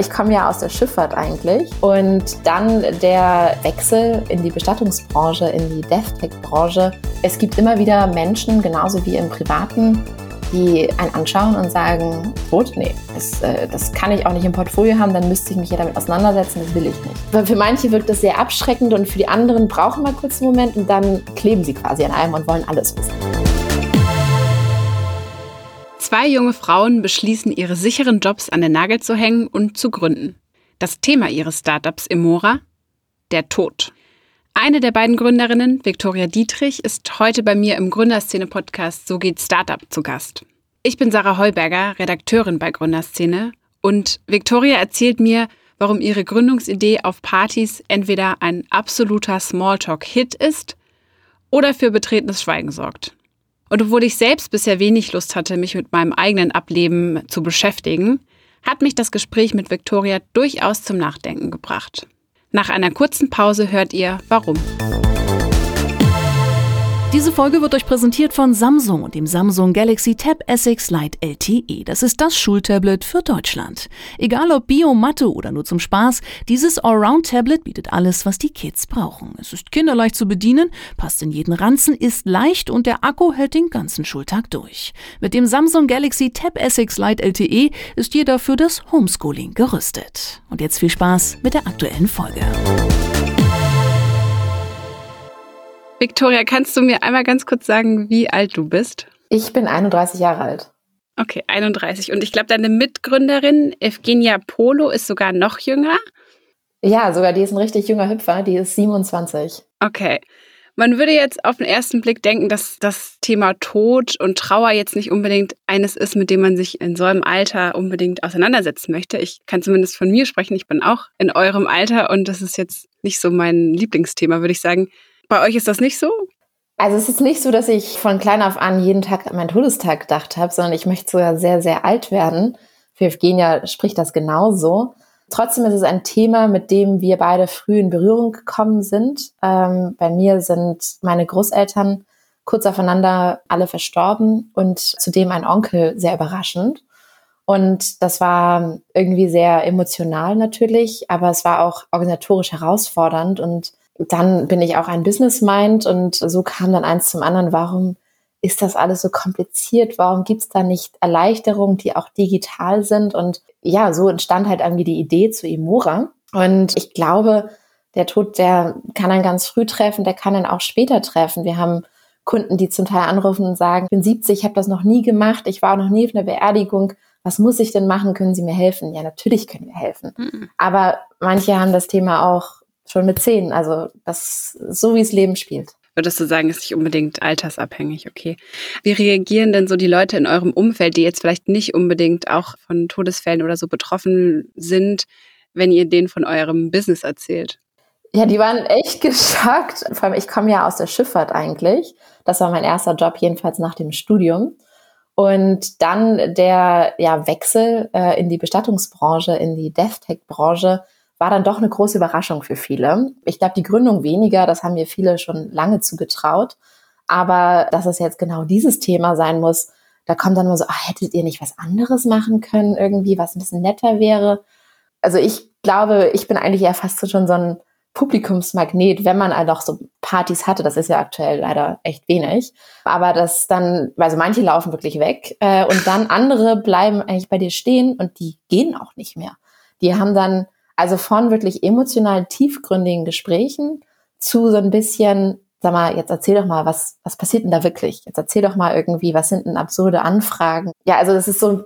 Ich komme ja aus der Schifffahrt eigentlich und dann der Wechsel in die Bestattungsbranche, in die DevTech-Branche. Es gibt immer wieder Menschen, genauso wie im Privaten, die einen anschauen und sagen, Rot, nee, das, äh, das kann ich auch nicht im Portfolio haben, dann müsste ich mich ja damit auseinandersetzen, das will ich nicht. Weil für manche wirkt das sehr abschreckend und für die anderen brauchen wir kurz einen Moment und dann kleben sie quasi an einem und wollen alles wissen. Zwei junge Frauen beschließen, ihre sicheren Jobs an den Nagel zu hängen und zu gründen. Das Thema ihres Startups Emora? Der Tod. Eine der beiden Gründerinnen, Viktoria Dietrich, ist heute bei mir im Gründerszene-Podcast So geht Startup zu Gast. Ich bin Sarah Heuberger, Redakteurin bei Gründerszene und Viktoria erzählt mir, warum ihre Gründungsidee auf Partys entweder ein absoluter Smalltalk-Hit ist oder für betretenes Schweigen sorgt. Und obwohl ich selbst bisher wenig Lust hatte, mich mit meinem eigenen Ableben zu beschäftigen, hat mich das Gespräch mit Victoria durchaus zum Nachdenken gebracht. Nach einer kurzen Pause hört ihr, warum. Diese Folge wird euch präsentiert von Samsung und dem Samsung Galaxy Tab S6 Lite LTE. Das ist das Schultablet für Deutschland. Egal ob Bio, Mathe oder nur zum Spaß, dieses Allround-Tablet bietet alles, was die Kids brauchen. Es ist kinderleicht zu bedienen, passt in jeden Ranzen, ist leicht und der Akku hält den ganzen Schultag durch. Mit dem Samsung Galaxy Tab S6 Lite LTE ist jeder für das Homeschooling gerüstet. Und jetzt viel Spaß mit der aktuellen Folge. Victoria, kannst du mir einmal ganz kurz sagen, wie alt du bist? Ich bin 31 Jahre alt. Okay, 31. Und ich glaube, deine Mitgründerin Evgenia Polo ist sogar noch jünger. Ja, sogar die ist ein richtig junger Hüpfer, die ist 27. Okay. Man würde jetzt auf den ersten Blick denken, dass das Thema Tod und Trauer jetzt nicht unbedingt eines ist, mit dem man sich in so einem Alter unbedingt auseinandersetzen möchte. Ich kann zumindest von mir sprechen. Ich bin auch in eurem Alter und das ist jetzt nicht so mein Lieblingsthema, würde ich sagen. Bei euch ist das nicht so? Also es ist nicht so, dass ich von klein auf an jeden Tag an meinen Todestag gedacht habe, sondern ich möchte sogar sehr, sehr alt werden. Für Evgenia spricht das genauso. Trotzdem ist es ein Thema, mit dem wir beide früh in Berührung gekommen sind. Ähm, bei mir sind meine Großeltern kurz aufeinander alle verstorben und zudem ein Onkel sehr überraschend. Und das war irgendwie sehr emotional natürlich, aber es war auch organisatorisch herausfordernd und dann bin ich auch ein Business Mind und so kam dann eins zum anderen, warum ist das alles so kompliziert? Warum gibt es da nicht Erleichterungen, die auch digital sind? Und ja, so entstand halt irgendwie die Idee zu Imora. Und ich glaube, der Tod, der kann einen ganz früh treffen, der kann einen auch später treffen. Wir haben Kunden, die zum Teil anrufen und sagen, ich bin 70, ich habe das noch nie gemacht, ich war noch nie auf einer Beerdigung. Was muss ich denn machen? Können Sie mir helfen? Ja, natürlich können wir helfen. Mhm. Aber manche haben das Thema auch schon mit zehn. Also das so wie es Leben spielt. Würdest du sagen, ist nicht unbedingt altersabhängig, okay. Wie reagieren denn so die Leute in eurem Umfeld, die jetzt vielleicht nicht unbedingt auch von Todesfällen oder so betroffen sind, wenn ihr denen von eurem Business erzählt? Ja, die waren echt geschockt. Vor allem, ich komme ja aus der Schifffahrt eigentlich. Das war mein erster Job, jedenfalls nach dem Studium. Und dann der ja, Wechsel äh, in die Bestattungsbranche, in die DevTech-Branche, war dann doch eine große Überraschung für viele. Ich glaube, die Gründung weniger, das haben mir viele schon lange zugetraut. Aber dass es jetzt genau dieses Thema sein muss, da kommt dann immer so, ach, hättet ihr nicht was anderes machen können irgendwie, was ein bisschen netter wäre? Also ich glaube, ich bin eigentlich eher fast schon so ein Publikumsmagnet, wenn man halt auch so Partys hatte. Das ist ja aktuell leider echt wenig. Aber das dann, also manche laufen wirklich weg äh, und dann andere bleiben eigentlich bei dir stehen und die gehen auch nicht mehr. Die haben dann also von wirklich emotional tiefgründigen Gesprächen zu so ein bisschen, sag mal, jetzt erzähl doch mal, was, was passiert denn da wirklich? Jetzt erzähl doch mal irgendwie, was sind denn absurde Anfragen? Ja, also das ist so,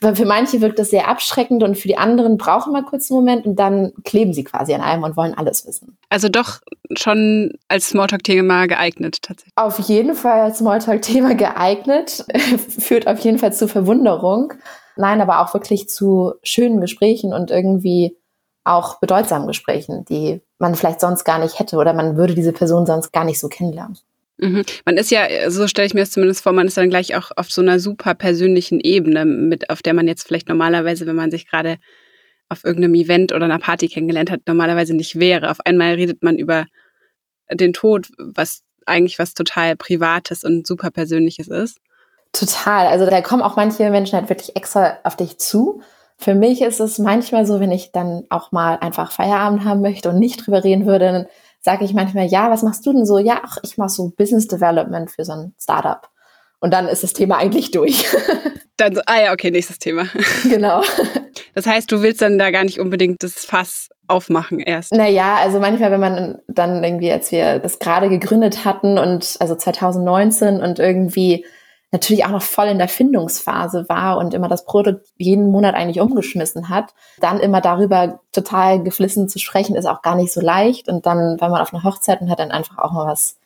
für manche wirkt das sehr abschreckend und für die anderen brauchen wir kurz einen Moment und dann kleben sie quasi an einem und wollen alles wissen. Also doch schon als Smalltalk-Thema geeignet tatsächlich. Auf jeden Fall als Smalltalk-Thema geeignet, führt auf jeden Fall zu Verwunderung. Nein, aber auch wirklich zu schönen Gesprächen und irgendwie auch bedeutsamen Gesprächen, die man vielleicht sonst gar nicht hätte oder man würde diese Person sonst gar nicht so kennenlernen. Mhm. Man ist ja, so stelle ich mir das zumindest vor, man ist dann gleich auch auf so einer super persönlichen Ebene, mit, auf der man jetzt vielleicht normalerweise, wenn man sich gerade auf irgendeinem Event oder einer Party kennengelernt hat, normalerweise nicht wäre. Auf einmal redet man über den Tod, was eigentlich was total Privates und super Persönliches ist. Total. Also da kommen auch manche Menschen halt wirklich extra auf dich zu, Für mich ist es manchmal so, wenn ich dann auch mal einfach Feierabend haben möchte und nicht drüber reden würde, dann sage ich manchmal, ja, was machst du denn so? Ja, ach, ich mache so Business Development für so ein Startup. Und dann ist das Thema eigentlich durch. Dann so, ah ja, okay, nächstes Thema. Genau. Das heißt, du willst dann da gar nicht unbedingt das Fass aufmachen erst. Naja, also manchmal, wenn man dann irgendwie, als wir das gerade gegründet hatten und also 2019 und irgendwie natürlich auch noch voll in der Findungsphase war und immer das Produkt jeden Monat eigentlich umgeschmissen hat, dann immer darüber total geflissen zu sprechen, ist auch gar nicht so leicht. Und dann war man auf einer Hochzeit und hat dann einfach auch mal was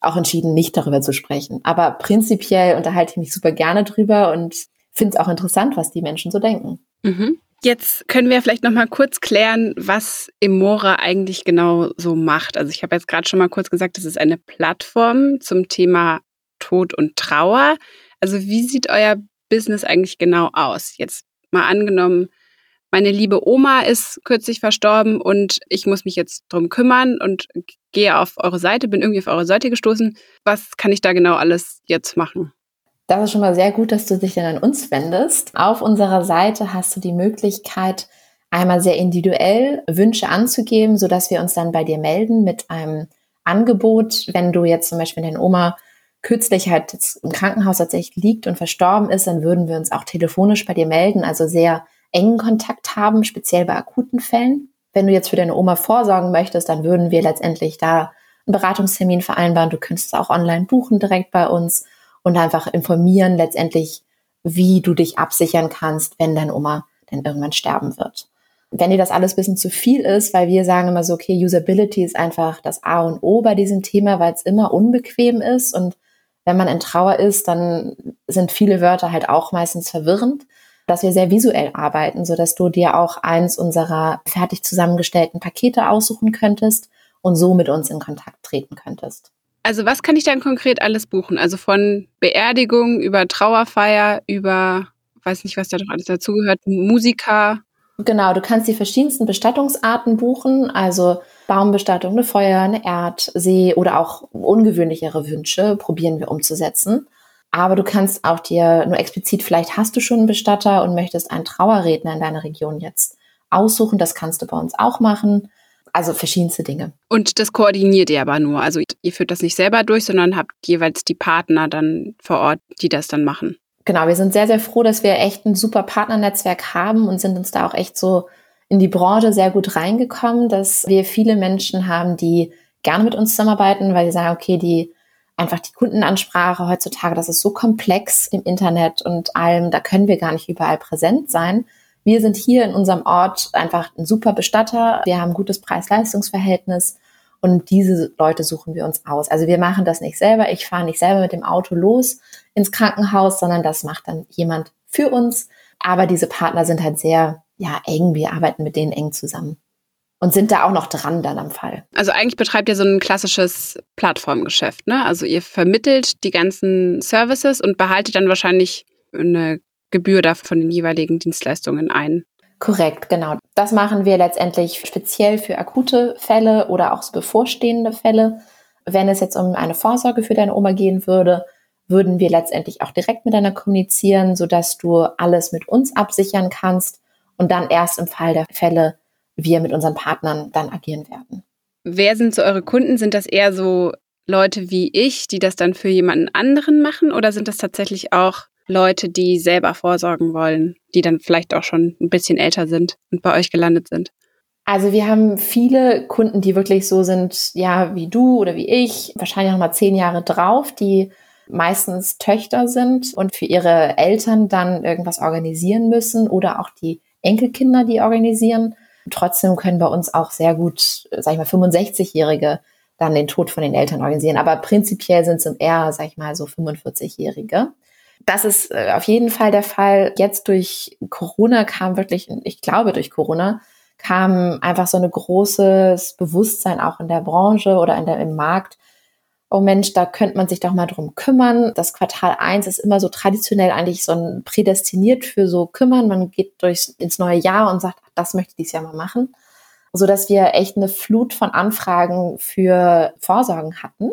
auch entschieden, nicht darüber zu sprechen. Aber prinzipiell unterhalte ich mich super gerne drüber und finde es auch interessant, was die Menschen so denken. Mhm. Jetzt können wir vielleicht noch mal kurz klären, was Emora eigentlich genau so macht. Also ich habe jetzt gerade schon mal kurz gesagt, das ist eine Plattform zum Thema Tod und Trauer. Also wie sieht euer Business eigentlich genau aus? Jetzt mal angenommen, meine liebe Oma ist kürzlich verstorben und ich muss mich jetzt drum kümmern und gehe auf eure Seite, bin irgendwie auf eure Seite gestoßen. Was kann ich da genau alles jetzt machen? Das ist schon mal sehr gut, dass du dich dann an uns wendest. Auf unserer Seite hast du die Möglichkeit, einmal sehr individuell Wünsche anzugeben, sodass wir uns dann bei dir melden mit einem Angebot. Wenn du jetzt zum Beispiel deine Oma kürzlich halt im Krankenhaus tatsächlich liegt und verstorben ist, dann würden wir uns auch telefonisch bei dir melden, also sehr engen Kontakt haben, speziell bei akuten Fällen. Wenn du jetzt für deine Oma vorsorgen möchtest, dann würden wir letztendlich da einen Beratungstermin vereinbaren. Du könntest es auch online buchen direkt bei uns und einfach informieren letztendlich, wie du dich absichern kannst, wenn deine Oma denn irgendwann sterben wird. Wenn dir das alles ein bisschen zu viel ist, weil wir sagen immer so, okay, Usability ist einfach das A und O bei diesem Thema, weil es immer unbequem ist und wenn man in Trauer ist, dann sind viele Wörter halt auch meistens verwirrend, dass wir sehr visuell arbeiten, so dass du dir auch eins unserer fertig zusammengestellten Pakete aussuchen könntest und so mit uns in Kontakt treten könntest. Also was kann ich dann konkret alles buchen? Also von Beerdigung über Trauerfeier, über, weiß nicht, was da doch alles dazugehört, Musiker. Genau, du kannst die verschiedensten Bestattungsarten buchen, also Baumbestattung, eine Feuer, eine Erd, See oder auch ungewöhnlichere Wünsche probieren wir umzusetzen. Aber du kannst auch dir nur explizit, vielleicht hast du schon einen Bestatter und möchtest einen Trauerredner in deiner Region jetzt aussuchen. Das kannst du bei uns auch machen. Also verschiedenste Dinge. Und das koordiniert ihr aber nur. Also ihr führt das nicht selber durch, sondern habt jeweils die Partner dann vor Ort, die das dann machen. Genau, wir sind sehr, sehr froh, dass wir echt ein super Partnernetzwerk haben und sind uns da auch echt so in die Branche sehr gut reingekommen, dass wir viele Menschen haben, die gerne mit uns zusammenarbeiten, weil sie sagen, okay, die einfach die Kundenansprache heutzutage, das ist so komplex im Internet und allem, da können wir gar nicht überall präsent sein. Wir sind hier in unserem Ort einfach ein super Bestatter. Wir haben ein gutes Preis-Leistungs-Verhältnis und diese Leute suchen wir uns aus. Also wir machen das nicht selber. Ich fahre nicht selber mit dem Auto los ins Krankenhaus, sondern das macht dann jemand für uns. Aber diese Partner sind halt sehr, ja, eng. Wir arbeiten mit denen eng zusammen und sind da auch noch dran dann am Fall. Also eigentlich betreibt ihr so ein klassisches Plattformgeschäft, ne? Also ihr vermittelt die ganzen Services und behaltet dann wahrscheinlich eine Gebühr dafür von den jeweiligen Dienstleistungen ein. Korrekt, genau. Das machen wir letztendlich speziell für akute Fälle oder auch so bevorstehende Fälle. Wenn es jetzt um eine Vorsorge für deine Oma gehen würde, würden wir letztendlich auch direkt miteinander kommunizieren, sodass du alles mit uns absichern kannst und dann erst im Fall der Fälle wir mit unseren Partnern dann agieren werden. Wer sind so eure Kunden? Sind das eher so Leute wie ich, die das dann für jemanden anderen machen oder sind das tatsächlich auch Leute, die selber vorsorgen wollen, die dann vielleicht auch schon ein bisschen älter sind und bei euch gelandet sind? Also wir haben viele Kunden, die wirklich so sind, ja, wie du oder wie ich, wahrscheinlich noch mal zehn Jahre drauf, die meistens Töchter sind und für ihre Eltern dann irgendwas organisieren müssen oder auch die Enkelkinder, die organisieren. Trotzdem können bei uns auch sehr gut, sag ich mal, 65-Jährige dann den Tod von den Eltern organisieren. Aber prinzipiell sind es eher, sag ich mal, so 45-Jährige. Das ist äh, auf jeden Fall der Fall. Jetzt durch Corona kam wirklich, ich glaube durch Corona, kam einfach so ein großes Bewusstsein auch in der Branche oder in der, im Markt. Oh Mensch, da könnte man sich doch mal drum kümmern. Das Quartal 1 ist immer so traditionell eigentlich so ein prädestiniert für so kümmern. Man geht durchs, ins neue Jahr und sagt, das möchte ich dieses Jahr mal machen. So dass wir echt eine Flut von Anfragen für Vorsorgen hatten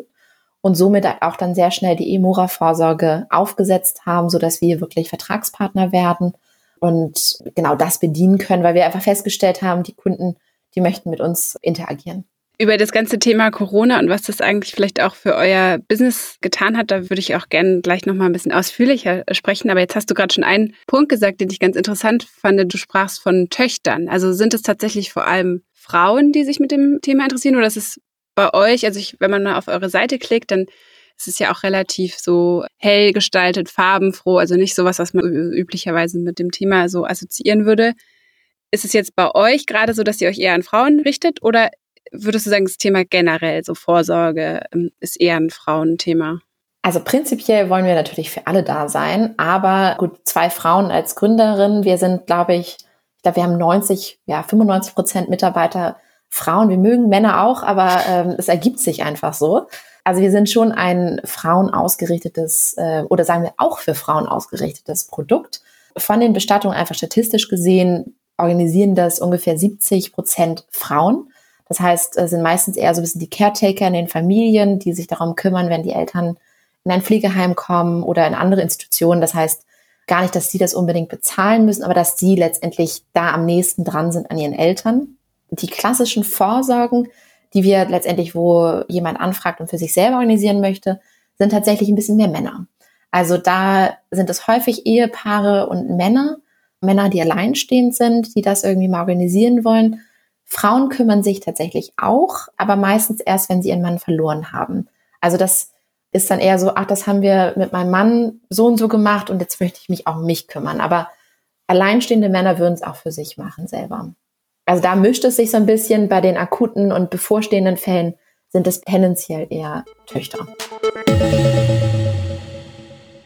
und somit auch dann sehr schnell die Emora-Vorsorge aufgesetzt haben, so dass wir wirklich Vertragspartner werden und genau das bedienen können, weil wir einfach festgestellt haben, die Kunden, die möchten mit uns interagieren. Über das ganze Thema Corona und was das eigentlich vielleicht auch für euer Business getan hat, da würde ich auch gerne gleich nochmal ein bisschen ausführlicher sprechen. Aber jetzt hast du gerade schon einen Punkt gesagt, den ich ganz interessant fand. Du sprachst von Töchtern. Also sind es tatsächlich vor allem Frauen, die sich mit dem Thema interessieren oder ist es bei euch, also ich, wenn man mal auf eure Seite klickt, dann ist es ja auch relativ so hell gestaltet, farbenfroh, also nicht sowas, was man üblicherweise mit dem Thema so assoziieren würde. Ist es jetzt bei euch gerade so, dass ihr euch eher an Frauen richtet oder würdest du sagen, das Thema generell, so Vorsorge, ähm, ist eher ein Frauenthema? Also prinzipiell wollen wir natürlich für alle da sein, aber gut, zwei Frauen als Gründerin, wir sind, glaube ich, ich glaube, wir haben 90, ja, 95 Prozent Mitarbeiter Frauen. Wir mögen Männer auch, aber ähm, es ergibt sich einfach so. Also wir sind schon ein Frauen ausgerichtetes äh, oder sagen wir auch für Frauen ausgerichtetes Produkt. Von den Bestattungen einfach statistisch gesehen organisieren das ungefähr 70 Prozent Frauen. Das heißt, es sind meistens eher so ein bisschen die Caretaker in den Familien, die sich darum kümmern, wenn die Eltern in ein Pflegeheim kommen oder in andere Institutionen. Das heißt, gar nicht, dass sie das unbedingt bezahlen müssen, aber dass sie letztendlich da am nächsten dran sind an ihren Eltern. Die klassischen Vorsorgen, die wir letztendlich, wo jemand anfragt und für sich selber organisieren möchte, sind tatsächlich ein bisschen mehr Männer. Also da sind es häufig Ehepaare und Männer, Männer, die alleinstehend sind, die das irgendwie mal organisieren wollen. Frauen kümmern sich tatsächlich auch, aber meistens erst, wenn sie ihren Mann verloren haben. Also das ist dann eher so, ach, das haben wir mit meinem Mann so und so gemacht und jetzt möchte ich mich auch um mich kümmern. Aber alleinstehende Männer würden es auch für sich machen selber. Also da mischt es sich so ein bisschen. Bei den akuten und bevorstehenden Fällen sind es tendenziell eher Töchter.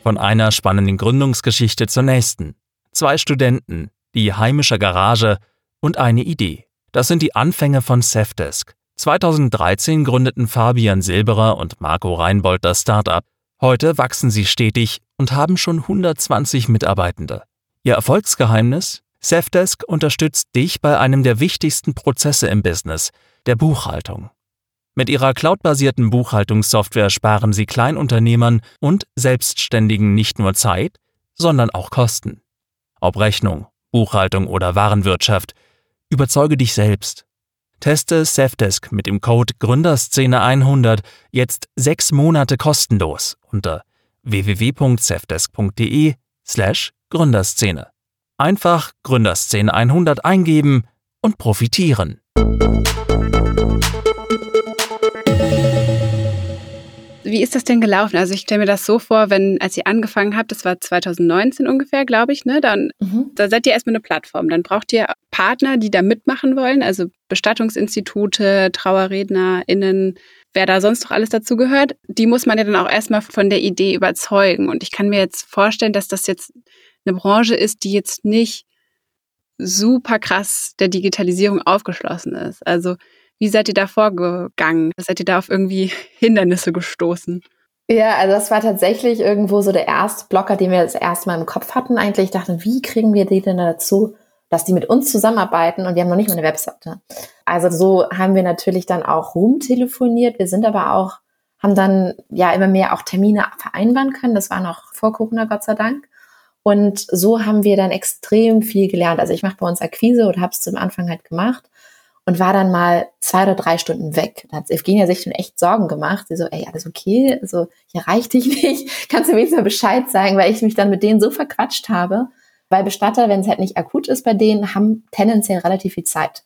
Von einer spannenden Gründungsgeschichte zur nächsten. Zwei Studenten, die heimische Garage und eine Idee. Das sind die Anfänge von Safdesk. 2013 gründeten Fabian Silberer und Marco Reinbold das Startup. Heute wachsen sie stetig und haben schon 120 Mitarbeitende. Ihr Erfolgsgeheimnis? Safdesk unterstützt dich bei einem der wichtigsten Prozesse im Business, der Buchhaltung. Mit ihrer cloudbasierten Buchhaltungssoftware sparen sie Kleinunternehmern und Selbstständigen nicht nur Zeit, sondern auch Kosten. Ob Rechnung, Buchhaltung oder Warenwirtschaft, überzeuge dich selbst Teste Safdesk mit dem Code Gründerszene100 jetzt sechs Monate kostenlos unter www.safdesk.de slash Gründerszene. Einfach Gründerszene 100 eingeben und profitieren. Wie ist das denn gelaufen? Also ich stelle mir das so vor, wenn, als ihr angefangen habt, das war 2019 ungefähr, glaube ich, ne? Dann mhm. da seid ihr erstmal eine Plattform. Dann braucht ihr Partner, die da mitmachen wollen, also Bestattungsinstitute, TrauerrednerInnen, wer da sonst noch alles dazu gehört. Die muss man ja dann auch erstmal von der Idee überzeugen. Und ich kann mir jetzt vorstellen, dass das jetzt eine Branche ist, die jetzt nicht super krass der Digitalisierung aufgeschlossen ist. Also wie seid ihr da vorgegangen? Seid ihr da auf irgendwie Hindernisse gestoßen? Ja, also das war tatsächlich irgendwo so der erste Blocker, den wir das erste Mal im Kopf hatten. Eigentlich dachten, wie kriegen wir die denn dazu, dass die mit uns zusammenarbeiten und wir haben noch nicht mal eine Webseite. Also so haben wir natürlich dann auch rumtelefoniert. Wir sind aber auch, haben dann ja immer mehr auch Termine vereinbaren können. Das war noch vor Corona, Gott sei Dank. Und so haben wir dann extrem viel gelernt. Also ich mache bei uns Akquise oder habe es zum Anfang halt gemacht und war dann mal zwei oder drei Stunden weg. Da hat Evgenia sich schon echt Sorgen gemacht. Sie so, ey, alles okay? Also, ich erreiche dich nicht. Kannst du wenigstens mal Bescheid sagen, weil ich mich dann mit denen so verquatscht habe. Weil Bestatter, wenn es halt nicht akut ist bei denen, haben tendenziell relativ viel Zeit.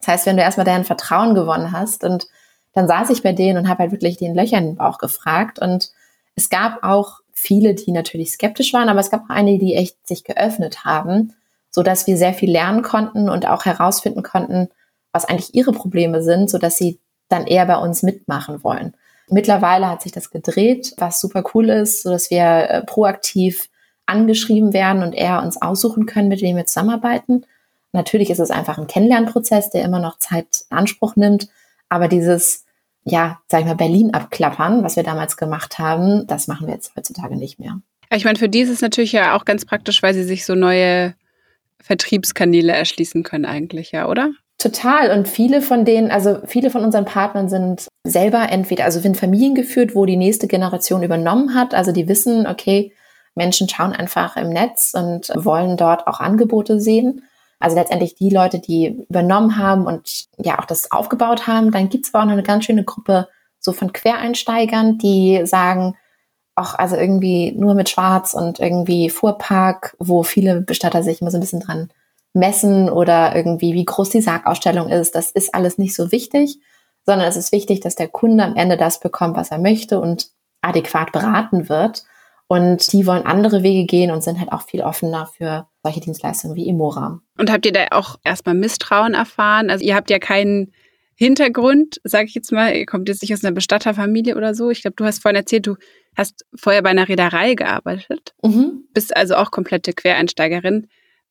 Das heißt, wenn du erstmal deren Vertrauen gewonnen hast und dann saß ich bei denen und habe halt wirklich den Löchern im Bauch gefragt und es gab auch viele, die natürlich skeptisch waren, aber es gab auch einige, die echt sich geöffnet haben, so dass wir sehr viel lernen konnten und auch herausfinden konnten, was eigentlich ihre Probleme sind, so dass sie dann eher bei uns mitmachen wollen. Mittlerweile hat sich das gedreht, was super cool ist, so dass wir äh, proaktiv angeschrieben werden und eher uns aussuchen können, mit wem wir zusammenarbeiten. Natürlich ist es einfach ein Kennenlernprozess, der immer noch Zeit in Anspruch nimmt, aber dieses ja, sag ich mal, Berlin abklappern, was wir damals gemacht haben, das machen wir jetzt heutzutage nicht mehr. Ich meine, für die ist es natürlich ja auch ganz praktisch, weil sie sich so neue Vertriebskanäle erschließen können eigentlich, ja, oder? Total. Und viele von denen, also viele von unseren Partnern sind selber entweder, also sind Familien geführt, wo die nächste Generation übernommen hat. Also die wissen, okay, Menschen schauen einfach im Netz und wollen dort auch Angebote sehen. Also letztendlich die Leute, die übernommen haben und ja auch das aufgebaut haben. Dann gibt es aber auch noch eine ganz schöne Gruppe so von Quereinsteigern, die sagen, auch also irgendwie nur mit Schwarz und irgendwie Fuhrpark, wo viele Bestatter sich immer so ein bisschen dran messen oder irgendwie wie groß die Sargausstellung ist. Das ist alles nicht so wichtig, sondern es ist wichtig, dass der Kunde am Ende das bekommt, was er möchte und adäquat beraten wird. Und die wollen andere Wege gehen und sind halt auch viel offener für solche Dienstleistungen wie Imora. Und habt ihr da auch erstmal Misstrauen erfahren? Also ihr habt ja keinen Hintergrund, sage ich jetzt mal, ihr kommt jetzt nicht aus einer Bestatterfamilie oder so. Ich glaube, du hast vorhin erzählt, du hast vorher bei einer Reederei gearbeitet, mhm. bist also auch komplette Quereinsteigerin.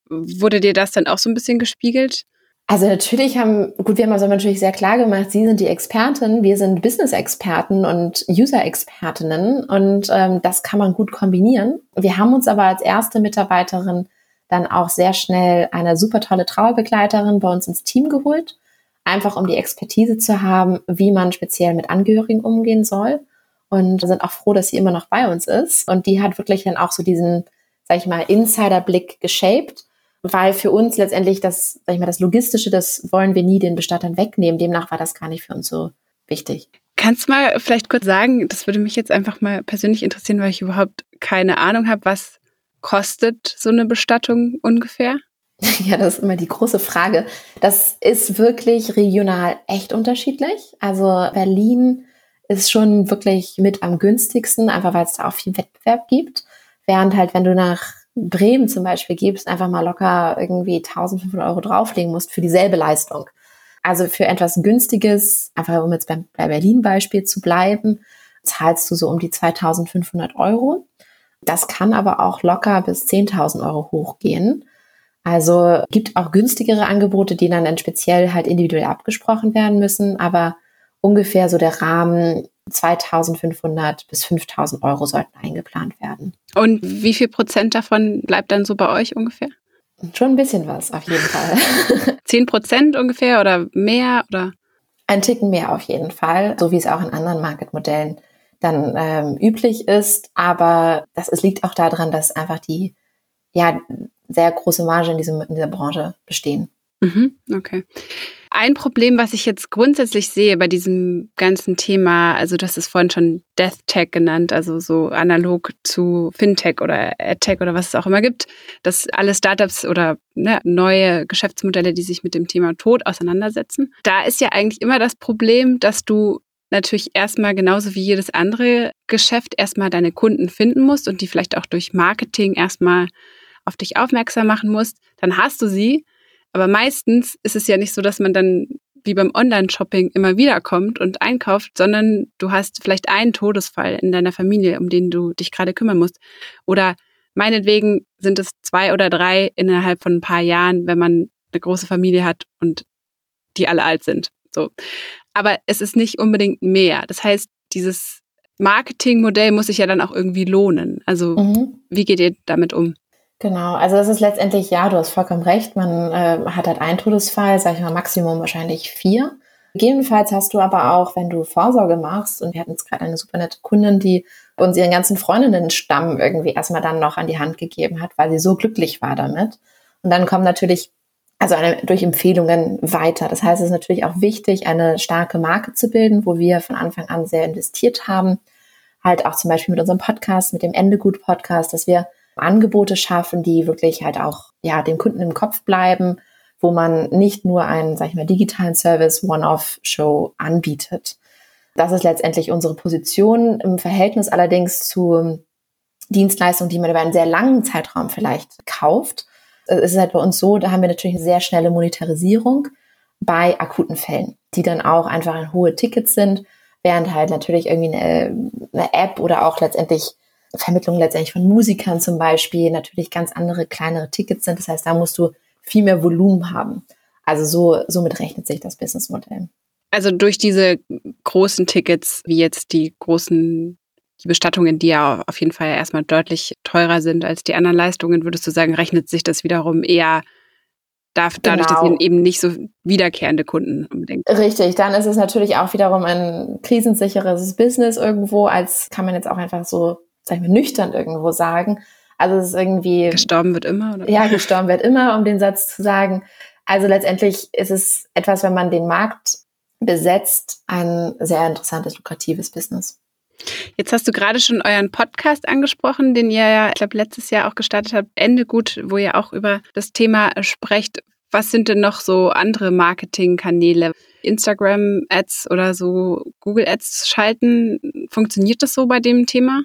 Wurde dir das dann auch so ein bisschen gespiegelt? Also natürlich haben, gut, wir haben also natürlich sehr klar gemacht, Sie sind die Expertin, wir sind Business-Experten und User-Expertinnen und ähm, das kann man gut kombinieren. Wir haben uns aber als erste Mitarbeiterin dann auch sehr schnell eine super tolle Trauerbegleiterin bei uns ins Team geholt, einfach um die Expertise zu haben, wie man speziell mit Angehörigen umgehen soll und sind auch froh, dass sie immer noch bei uns ist und die hat wirklich dann auch so diesen, sag ich mal, Insider-Blick geshaped weil für uns letztendlich das, sag ich mal, das Logistische, das wollen wir nie den Bestattern wegnehmen. Demnach war das gar nicht für uns so wichtig. Kannst du mal vielleicht kurz sagen, das würde mich jetzt einfach mal persönlich interessieren, weil ich überhaupt keine Ahnung habe, was kostet so eine Bestattung ungefähr? Ja, das ist immer die große Frage. Das ist wirklich regional echt unterschiedlich. Also Berlin ist schon wirklich mit am günstigsten, einfach weil es da auch viel Wettbewerb gibt. Während halt, wenn du nach Bremen zum Beispiel gibst, einfach mal locker irgendwie 1500 Euro drauflegen musst für dieselbe Leistung. Also für etwas Günstiges, einfach um jetzt beim, bei Berlin-Beispiel zu bleiben, zahlst du so um die 2500 Euro. Das kann aber auch locker bis 10.000 Euro hochgehen. Also gibt auch günstigere Angebote, die dann, dann speziell halt individuell abgesprochen werden müssen, aber ungefähr so der Rahmen 2500 bis 5000 Euro sollten eingeplant werden. Und wie viel Prozent davon bleibt dann so bei euch ungefähr? Schon ein bisschen was, auf jeden Fall. 10 Prozent ungefähr oder mehr oder? Ein Ticken mehr auf jeden Fall, so wie es auch in anderen Marketmodellen dann ähm, üblich ist. Aber das es liegt auch daran, dass einfach die ja sehr große Marge in, diesem, in dieser Branche bestehen. Mhm, okay. Ein Problem, was ich jetzt grundsätzlich sehe bei diesem ganzen Thema, also das ist vorhin schon Death Tech genannt, also so analog zu Fintech oder AdTech oder was es auch immer gibt, dass alle Startups oder ne, neue Geschäftsmodelle, die sich mit dem Thema Tod auseinandersetzen. Da ist ja eigentlich immer das Problem, dass du natürlich erstmal genauso wie jedes andere Geschäft erstmal deine Kunden finden musst und die vielleicht auch durch Marketing erstmal auf dich aufmerksam machen musst. Dann hast du sie aber meistens ist es ja nicht so, dass man dann wie beim Online-Shopping immer wieder kommt und einkauft, sondern du hast vielleicht einen Todesfall in deiner Familie, um den du dich gerade kümmern musst. Oder meinetwegen sind es zwei oder drei innerhalb von ein paar Jahren, wenn man eine große Familie hat und die alle alt sind. So. Aber es ist nicht unbedingt mehr. Das heißt, dieses Marketingmodell muss sich ja dann auch irgendwie lohnen. Also, mhm. wie geht ihr damit um? Genau, also das ist letztendlich, ja, du hast vollkommen recht, man äh, hat halt einen Todesfall, sag ich mal Maximum wahrscheinlich vier. Gegebenenfalls hast du aber auch, wenn du Vorsorge machst, und wir hatten jetzt gerade eine super nette Kundin, die uns ihren ganzen Freundinnen-Stamm irgendwie erstmal dann noch an die Hand gegeben hat, weil sie so glücklich war damit. Und dann kommen natürlich, also eine, durch Empfehlungen weiter. Das heißt, es ist natürlich auch wichtig, eine starke Marke zu bilden, wo wir von Anfang an sehr investiert haben. Halt auch zum Beispiel mit unserem Podcast, mit dem Ende gut Podcast, dass wir Angebote schaffen, die wirklich halt auch ja dem Kunden im Kopf bleiben, wo man nicht nur einen, sag ich mal, digitalen Service One-Off-Show anbietet. Das ist letztendlich unsere Position im Verhältnis allerdings zu Dienstleistungen, die man über einen sehr langen Zeitraum vielleicht kauft. Es ist halt bei uns so, da haben wir natürlich eine sehr schnelle Monetarisierung bei akuten Fällen, die dann auch einfach ein hohe Tickets sind, während halt natürlich irgendwie eine, eine App oder auch letztendlich Vermittlung letztendlich von Musikern zum Beispiel natürlich ganz andere, kleinere Tickets sind. Das heißt, da musst du viel mehr Volumen haben. Also so, somit rechnet sich das Businessmodell. Also durch diese großen Tickets, wie jetzt die großen die Bestattungen, die ja auf jeden Fall erstmal deutlich teurer sind als die anderen Leistungen, würdest du sagen, rechnet sich das wiederum eher dadurch, genau. dass ihr eben nicht so wiederkehrende Kunden unbedingt. Richtig, dann ist es natürlich auch wiederum ein krisensicheres Business irgendwo, als kann man jetzt auch einfach so sag ich mal, nüchtern irgendwo sagen. Also es ist irgendwie. Gestorben wird immer, oder? Ja, gestorben wird immer, um den Satz zu sagen. Also letztendlich ist es etwas, wenn man den Markt besetzt, ein sehr interessantes, lukratives Business. Jetzt hast du gerade schon euren Podcast angesprochen, den ihr ja, ich glaube, letztes Jahr auch gestartet habt, Ende gut, wo ihr auch über das Thema sprecht. Was sind denn noch so andere Marketingkanäle? Instagram-Ads oder so Google-Ads schalten? Funktioniert das so bei dem Thema?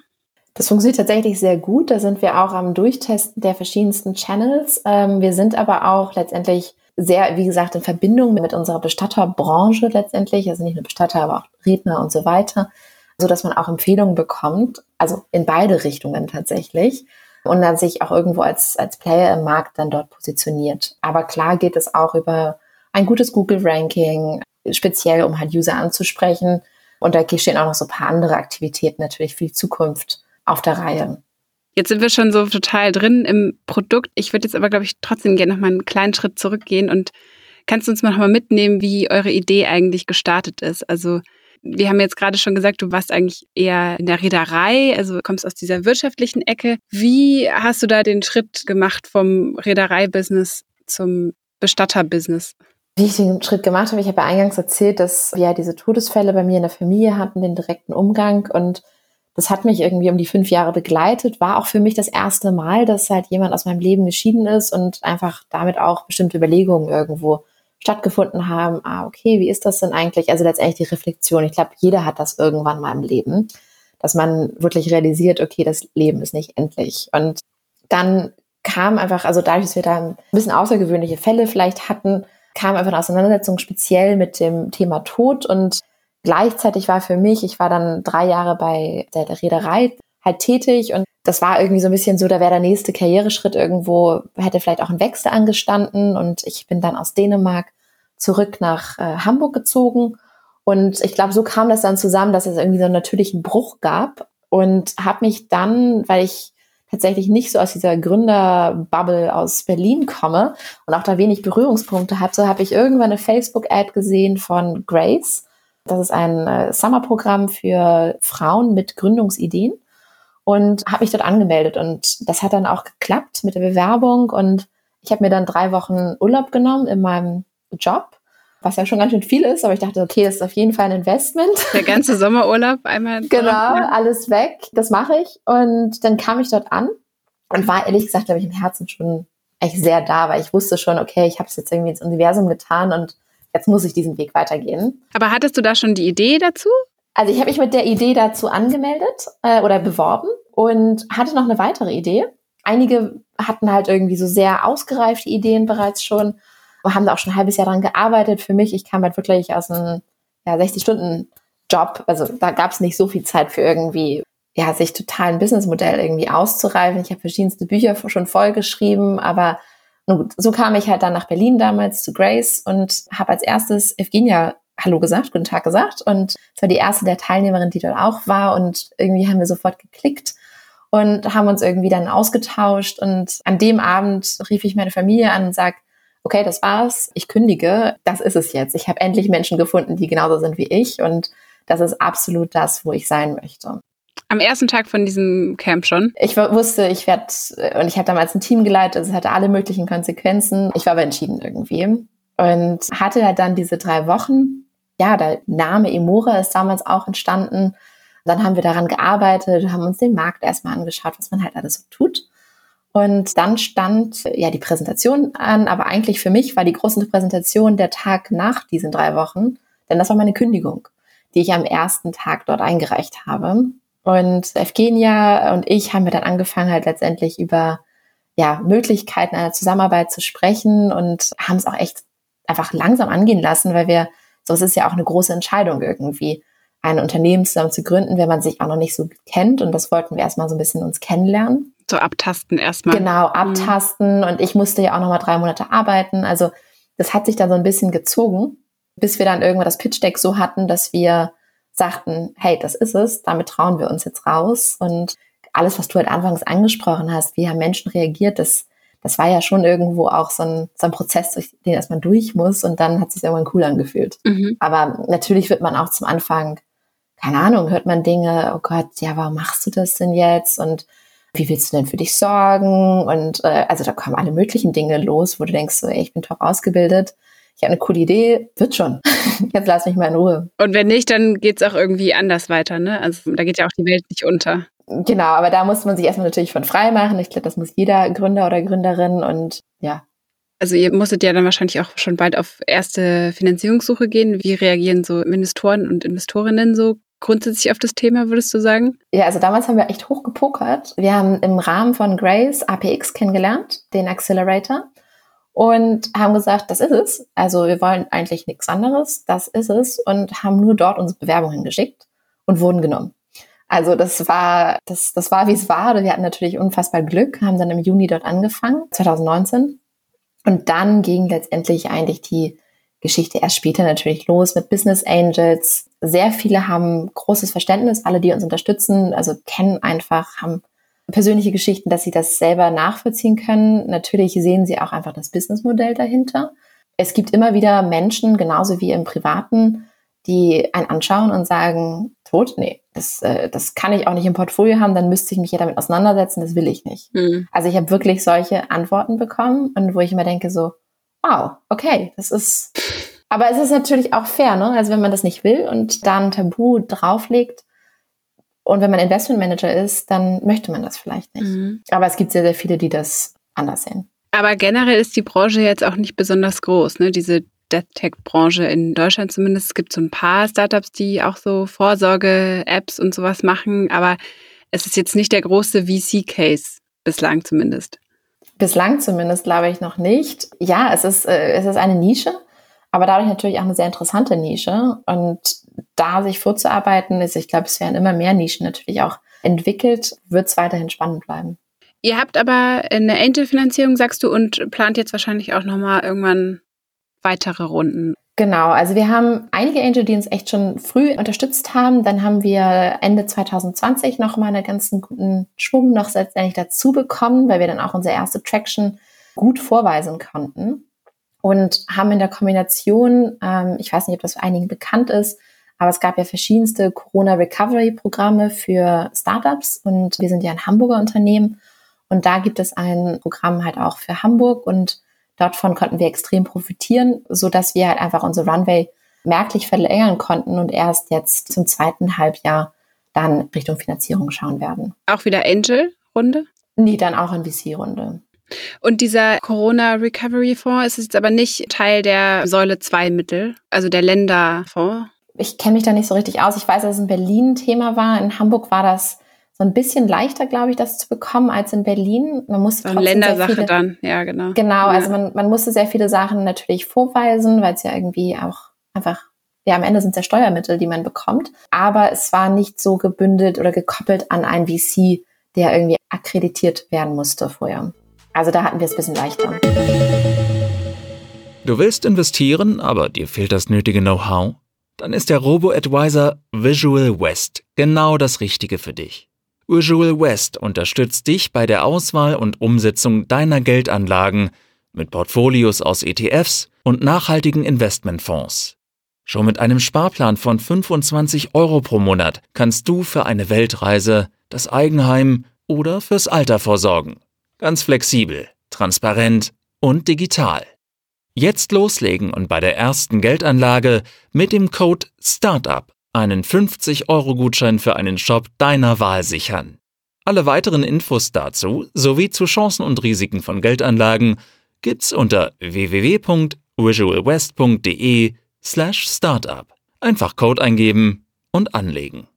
Das funktioniert tatsächlich sehr gut. Da sind wir auch am Durchtesten der verschiedensten Channels. Ähm, wir sind aber auch letztendlich sehr, wie gesagt, in Verbindung mit unserer Bestatterbranche letztendlich, also nicht nur Bestatter, aber auch Redner und so weiter, so dass man auch Empfehlungen bekommt, also in beide Richtungen tatsächlich und dann sich auch irgendwo als, als Player im Markt dann dort positioniert. Aber klar geht es auch über ein gutes Google-Ranking, speziell um halt User anzusprechen. Und da stehen auch noch so ein paar andere Aktivitäten natürlich für die Zukunft auf der Reihe. Jetzt sind wir schon so total drin im Produkt. Ich würde jetzt aber, glaube ich, trotzdem gerne noch mal einen kleinen Schritt zurückgehen und kannst du uns mal noch mal mitnehmen, wie eure Idee eigentlich gestartet ist? Also wir haben jetzt gerade schon gesagt, du warst eigentlich eher in der Reederei, also kommst aus dieser wirtschaftlichen Ecke. Wie hast du da den Schritt gemacht vom Reederei-Business zum Bestatter-Business? Wie ich den Schritt gemacht habe, ich habe ja eingangs erzählt, dass wir ja diese Todesfälle bei mir in der Familie hatten, den direkten Umgang und das hat mich irgendwie um die fünf Jahre begleitet, war auch für mich das erste Mal, dass halt jemand aus meinem Leben geschieden ist und einfach damit auch bestimmte Überlegungen irgendwo stattgefunden haben. Ah, okay, wie ist das denn eigentlich? Also letztendlich die Reflexion. Ich glaube, jeder hat das irgendwann mal im Leben, dass man wirklich realisiert, okay, das Leben ist nicht endlich. Und dann kam einfach, also dadurch, dass wir da ein bisschen außergewöhnliche Fälle vielleicht hatten, kam einfach eine Auseinandersetzung speziell mit dem Thema Tod und Gleichzeitig war für mich, ich war dann drei Jahre bei der, der Reederei halt tätig und das war irgendwie so ein bisschen so, da wäre der nächste Karriereschritt irgendwo, hätte vielleicht auch ein Wechsel angestanden und ich bin dann aus Dänemark zurück nach äh, Hamburg gezogen. Und ich glaube, so kam das dann zusammen, dass es irgendwie so einen natürlichen Bruch gab und habe mich dann, weil ich tatsächlich nicht so aus dieser Gründerbubble aus Berlin komme und auch da wenig Berührungspunkte hatte, habe ich irgendwann eine Facebook-Ad gesehen von Grace das ist ein äh, Summerprogramm für Frauen mit Gründungsideen und habe mich dort angemeldet und das hat dann auch geklappt mit der Bewerbung und ich habe mir dann drei Wochen Urlaub genommen in meinem Job, was ja schon ganz schön viel ist, aber ich dachte, okay, das ist auf jeden Fall ein Investment. Der ganze Sommerurlaub einmal. genau, alles weg, das mache ich und dann kam ich dort an und war ehrlich gesagt, glaube ich, im Herzen schon echt sehr da, weil ich wusste schon, okay, ich habe es jetzt irgendwie ins Universum getan und jetzt muss ich diesen Weg weitergehen. Aber hattest du da schon die Idee dazu? Also ich habe mich mit der Idee dazu angemeldet äh, oder beworben und hatte noch eine weitere Idee. Einige hatten halt irgendwie so sehr ausgereifte Ideen bereits schon und haben da auch schon ein halbes Jahr dran gearbeitet. Für mich, ich kam halt wirklich aus einem ja, 60-Stunden-Job. Also da gab es nicht so viel Zeit für irgendwie, ja, sich total ein Businessmodell irgendwie auszureifen. Ich habe verschiedenste Bücher schon vollgeschrieben, aber nun so kam ich halt dann nach Berlin damals zu Grace und habe als erstes Evgenia Hallo gesagt, guten Tag gesagt. Und es war die erste der Teilnehmerin, die dort auch war. Und irgendwie haben wir sofort geklickt und haben uns irgendwie dann ausgetauscht. Und an dem Abend rief ich meine Familie an und sag, okay, das war's, ich kündige, das ist es jetzt. Ich habe endlich Menschen gefunden, die genauso sind wie ich. Und das ist absolut das, wo ich sein möchte. Am ersten Tag von diesem Camp schon? Ich wusste, ich werde, und ich habe damals ein Team geleitet, es hatte alle möglichen Konsequenzen. Ich war aber entschieden irgendwie. Und hatte halt dann diese drei Wochen. Ja, der Name Emora ist damals auch entstanden. Dann haben wir daran gearbeitet, haben uns den Markt erstmal angeschaut, was man halt alles so tut. Und dann stand ja die Präsentation an, aber eigentlich für mich war die große Präsentation der Tag nach diesen drei Wochen, denn das war meine Kündigung, die ich am ersten Tag dort eingereicht habe. Und Evgenia und ich haben wir dann angefangen, halt letztendlich über ja, Möglichkeiten einer Zusammenarbeit zu sprechen und haben es auch echt einfach langsam angehen lassen, weil wir, so es ist ja auch eine große Entscheidung irgendwie, ein Unternehmen zusammen zu gründen, wenn man sich auch noch nicht so kennt. Und das wollten wir erstmal so ein bisschen uns kennenlernen. So abtasten erstmal. Genau, mhm. abtasten. Mhm. Und ich musste ja auch nochmal drei Monate arbeiten. Also das hat sich dann so ein bisschen gezogen, bis wir dann irgendwann das Pitch Deck so hatten, dass wir sagten, hey, das ist es, damit trauen wir uns jetzt raus. Und alles, was du halt anfangs angesprochen hast, wie haben Menschen reagiert, das, das war ja schon irgendwo auch so ein, so ein Prozess, durch den erstmal durch muss und dann hat sich irgendwann cool angefühlt. Mhm. Aber natürlich wird man auch zum Anfang, keine Ahnung, hört man Dinge, oh Gott, ja, warum machst du das denn jetzt? Und wie willst du denn für dich sorgen? Und äh, also da kommen alle möglichen Dinge los, wo du denkst, so, ey, ich bin top ausgebildet, ich habe eine coole Idee, wird schon. Jetzt lass mich mal in Ruhe. Und wenn nicht, dann geht es auch irgendwie anders weiter, ne? Also da geht ja auch die Welt nicht unter. Genau, aber da muss man sich erstmal natürlich von frei machen. Ich glaube, das muss jeder Gründer oder Gründerin und ja. Also ihr musstet ja dann wahrscheinlich auch schon bald auf erste Finanzierungssuche gehen. Wie reagieren so Investoren und Investorinnen so grundsätzlich auf das Thema, würdest du sagen? Ja, also damals haben wir echt hoch gepokert. Wir haben im Rahmen von Grace APX kennengelernt, den Accelerator, und haben gesagt, das ist es. Also wir wollen eigentlich nichts anderes, das ist es und haben nur dort unsere Bewerbung hingeschickt und wurden genommen. Also das war, das, das war, wie es war. Wir hatten natürlich unfassbar Glück, haben dann im Juni dort angefangen, 2019. Und dann ging letztendlich eigentlich die Geschichte erst später natürlich los mit Business Angels. Sehr viele haben großes Verständnis, alle, die uns unterstützen, also kennen einfach, haben persönliche Geschichten, dass sie das selber nachvollziehen können. Natürlich sehen sie auch einfach das Businessmodell dahinter. Es gibt immer wieder Menschen, genauso wie im Privaten, die einen anschauen und sagen, tot, nee, das, äh, das kann ich auch nicht im Portfolio haben, dann müsste ich mich ja damit auseinandersetzen, das will ich nicht. Mhm. Also ich habe wirklich solche Antworten bekommen und wo ich immer denke so, wow, okay, das ist, aber es ist natürlich auch fair, ne? Also wenn man das nicht will und da ein Tabu drauflegt und wenn man Investmentmanager ist, dann möchte man das vielleicht nicht. Mhm. Aber es gibt sehr, sehr viele, die das anders sehen. Aber generell ist die Branche jetzt auch nicht besonders groß, ne? Diese Death-Tech-Branche in Deutschland zumindest. Es gibt so ein paar Startups, die auch so Vorsorge-Apps und sowas machen, aber es ist jetzt nicht der große VC-Case, bislang zumindest. Bislang zumindest glaube ich noch nicht. Ja, es ist, äh, es ist eine Nische, aber dadurch natürlich auch eine sehr interessante Nische. Und da sich vorzuarbeiten, ist, ich glaube, es werden immer mehr Nischen natürlich auch entwickelt, wird es weiterhin spannend bleiben. Ihr habt aber eine Angel-Finanzierung, sagst du, und plant jetzt wahrscheinlich auch nochmal irgendwann weitere Runden? Genau, also wir haben einige Angel, die uns echt schon früh unterstützt haben. Dann haben wir Ende 2020 nochmal einen ganzen guten Schwung noch letztendlich dazu bekommen, weil wir dann auch unsere erste Traction gut vorweisen konnten. Und haben in der Kombination, ähm, ich weiß nicht, ob das für einigen bekannt ist, aber es gab ja verschiedenste Corona-Recovery-Programme für Startups und wir sind ja ein Hamburger Unternehmen. Und da gibt es ein Programm halt auch für Hamburg und Davon konnten wir extrem profitieren, so dass wir halt einfach unsere Runway merklich verlängern konnten und erst jetzt zum zweiten Halbjahr dann Richtung Finanzierung schauen werden. Auch wieder Angel-Runde? Nee, dann auch in VC-Runde. Und dieser Corona Recovery Fonds ist jetzt aber nicht Teil der Säule 2 Mittel, also der Länderfonds? Ich kenne mich da nicht so richtig aus. Ich weiß, dass es in Berlin ein Thema war. In Hamburg war das so ein bisschen leichter, glaube ich, das zu bekommen als in Berlin. Man musste so Ländersache viele, dann, ja, genau. Genau, ja. also man, man musste sehr viele Sachen natürlich vorweisen, weil es ja irgendwie auch einfach, ja, am Ende sind es ja Steuermittel, die man bekommt. Aber es war nicht so gebündelt oder gekoppelt an ein VC, der irgendwie akkreditiert werden musste vorher. Also da hatten wir es ein bisschen leichter. Du willst investieren, aber dir fehlt das nötige Know-how? Dann ist der Robo-Advisor Visual West genau das Richtige für dich. Usual West unterstützt dich bei der Auswahl und Umsetzung deiner Geldanlagen mit Portfolios aus ETFs und nachhaltigen Investmentfonds. Schon mit einem Sparplan von 25 Euro pro Monat kannst du für eine Weltreise, das Eigenheim oder fürs Alter vorsorgen. Ganz flexibel, transparent und digital. Jetzt loslegen und bei der ersten Geldanlage mit dem Code STARTUP einen 50-Euro-Gutschein für einen Shop deiner Wahl sichern. Alle weiteren Infos dazu sowie zu Chancen und Risiken von Geldanlagen gibt's unter www.visualwest.de slash startup. Einfach Code eingeben und anlegen.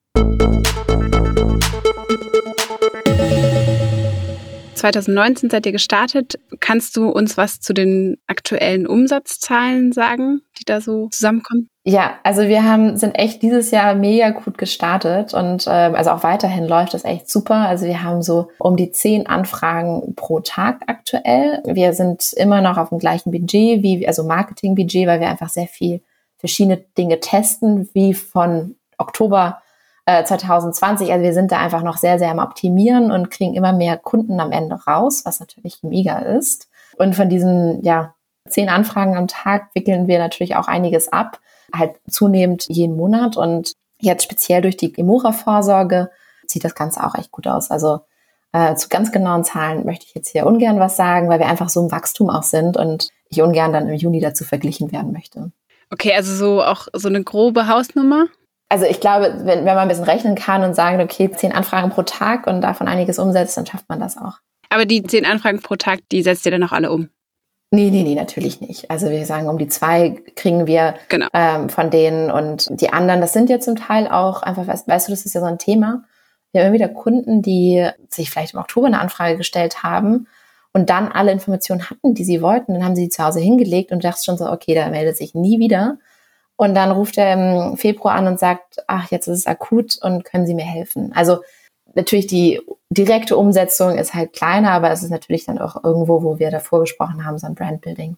2019 seid ihr gestartet. Kannst du uns was zu den aktuellen Umsatzzahlen sagen, die da so zusammenkommen? Ja, also wir haben, sind echt dieses Jahr mega gut gestartet und ähm, also auch weiterhin läuft das echt super. Also wir haben so um die zehn Anfragen pro Tag aktuell. Wir sind immer noch auf dem gleichen Budget wie, also Marketingbudget, weil wir einfach sehr viel verschiedene Dinge testen, wie von Oktober 2020. Äh, also wir sind da einfach noch sehr, sehr am Optimieren und kriegen immer mehr Kunden am Ende raus, was natürlich mega ist. Und von diesen, ja, zehn Anfragen am Tag wickeln wir natürlich auch einiges ab, halt zunehmend jeden Monat. Und jetzt speziell durch die Emora-Vorsorge sieht das Ganze auch echt gut aus. Also Äh, zu ganz genauen Zahlen möchte ich jetzt hier ungern was sagen, weil wir einfach so im Wachstum auch sind und ich ungern dann im Juni dazu verglichen werden möchte. Okay, also so auch so eine grobe Hausnummer? Also ich glaube, wenn, wenn man ein bisschen rechnen kann und sagen, okay, zehn Anfragen pro Tag und davon einiges umsetzt, dann schafft man das auch. Aber die zehn Anfragen pro Tag, die setzt ihr dann auch alle um? Nee, nee, nee, natürlich nicht. Also wir sagen, um die zwei kriegen wir genau. ähm, von denen und die anderen, das sind ja zum Teil auch einfach, weißt, weißt du, das ist ja so ein Thema. Wir haben immer wieder Kunden, die sich vielleicht im Oktober eine Anfrage gestellt haben und dann alle Informationen hatten, die sie wollten. Dann haben sie die zu Hause hingelegt und dachten schon so, okay, da meldet sich nie wieder. Und dann ruft er im Februar an und sagt, ach, jetzt ist es akut und können Sie mir helfen? Also natürlich die direkte Umsetzung ist halt kleiner, aber es ist natürlich dann auch irgendwo, wo wir davor gesprochen haben, so ein Brandbuilding.